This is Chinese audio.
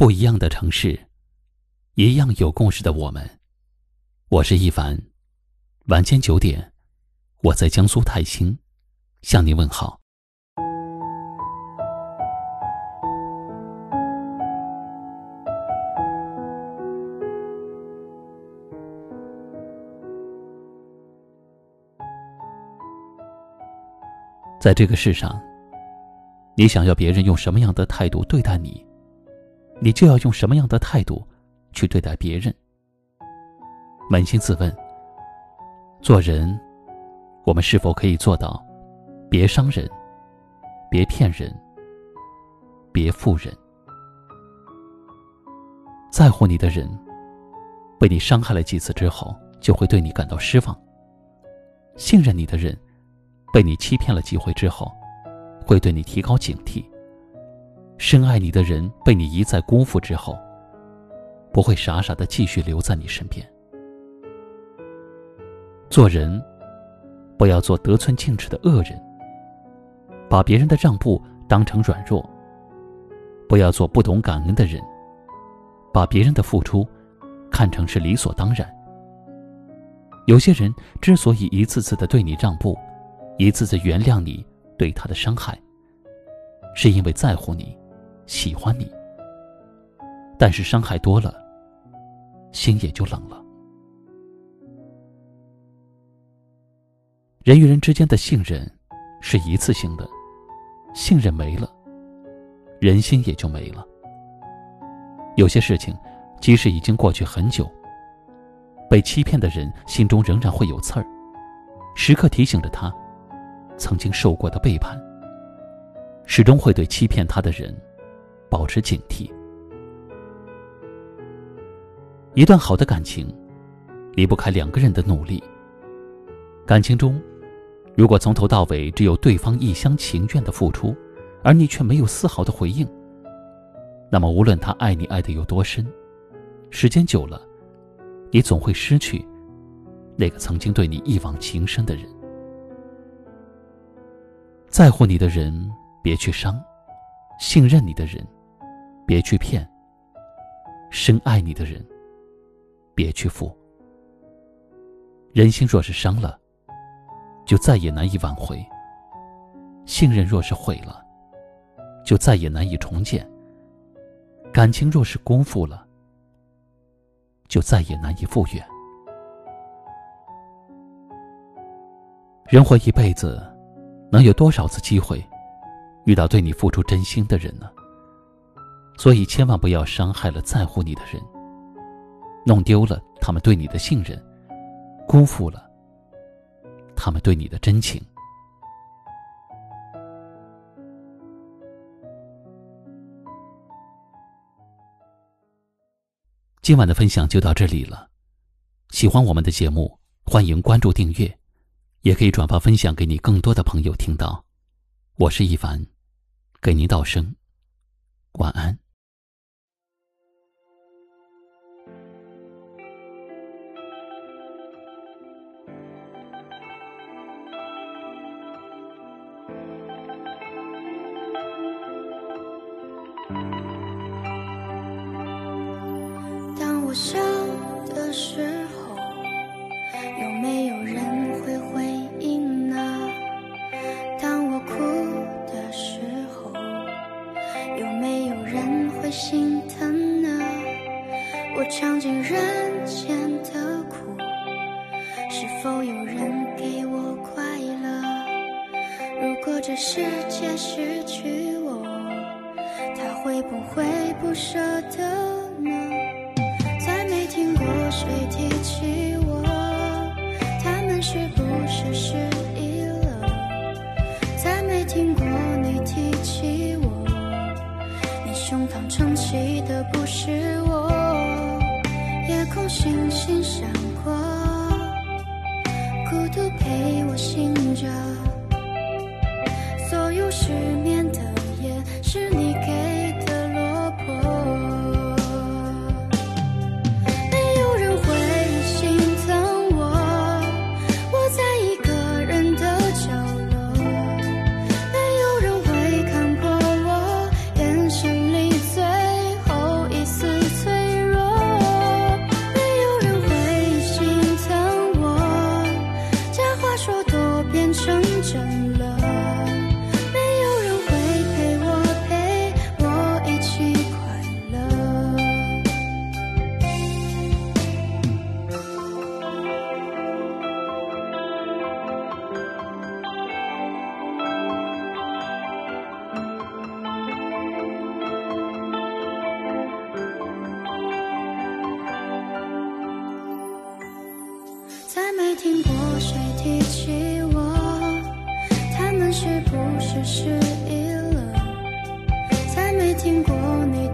不一样的城市，一样有故事的我们。我是一凡，晚间九点，我在江苏泰兴向您问好。在这个世上，你想要别人用什么样的态度对待你？你就要用什么样的态度去对待别人？扪心自问，做人，我们是否可以做到，别伤人，别骗人，别负人？在乎你的人，被你伤害了几次之后，就会对你感到失望；信任你的人，被你欺骗了几回之后，会对你提高警惕。深爱你的人被你一再辜负之后，不会傻傻的继续留在你身边。做人，不要做得寸进尺的恶人，把别人的让步当成软弱；不要做不懂感恩的人，把别人的付出看成是理所当然。有些人之所以一次次的对你让步，一次次原谅你对他的伤害，是因为在乎你。喜欢你，但是伤害多了，心也就冷了。人与人之间的信任是一次性的，信任没了，人心也就没了。有些事情，即使已经过去很久，被欺骗的人心中仍然会有刺儿，时刻提醒着他曾经受过的背叛，始终会对欺骗他的人。保持警惕。一段好的感情，离不开两个人的努力。感情中，如果从头到尾只有对方一厢情愿的付出，而你却没有丝毫的回应，那么无论他爱你爱的有多深，时间久了，你总会失去那个曾经对你一往情深的人。在乎你的人，别去伤；信任你的人。别去骗。深爱你的人，别去负。人心若是伤了，就再也难以挽回；信任若是毁了，就再也难以重建；感情若是辜负了，就再也难以复原。人活一辈子，能有多少次机会遇到对你付出真心的人呢？所以，千万不要伤害了在乎你的人，弄丢了他们对你的信任，辜负了他们对你的真情。今晚的分享就到这里了。喜欢我们的节目，欢迎关注订阅，也可以转发分享给你更多的朋友听到。我是一凡，给您道声晚安。我笑的时候，有没有人会回应呢？当我哭的时候，有没有人会心疼呢？我尝尽人间的苦，是否有人给我快乐？如果这世界失去我，他会不会不舍得呢？谁提起我？他们是不是失忆了？再没听过你提起我，你胸膛撑起的不是我。夜空星星闪过，孤独陪我醒着，所有失眠的提起我，他们是不是失忆了？再没听过你。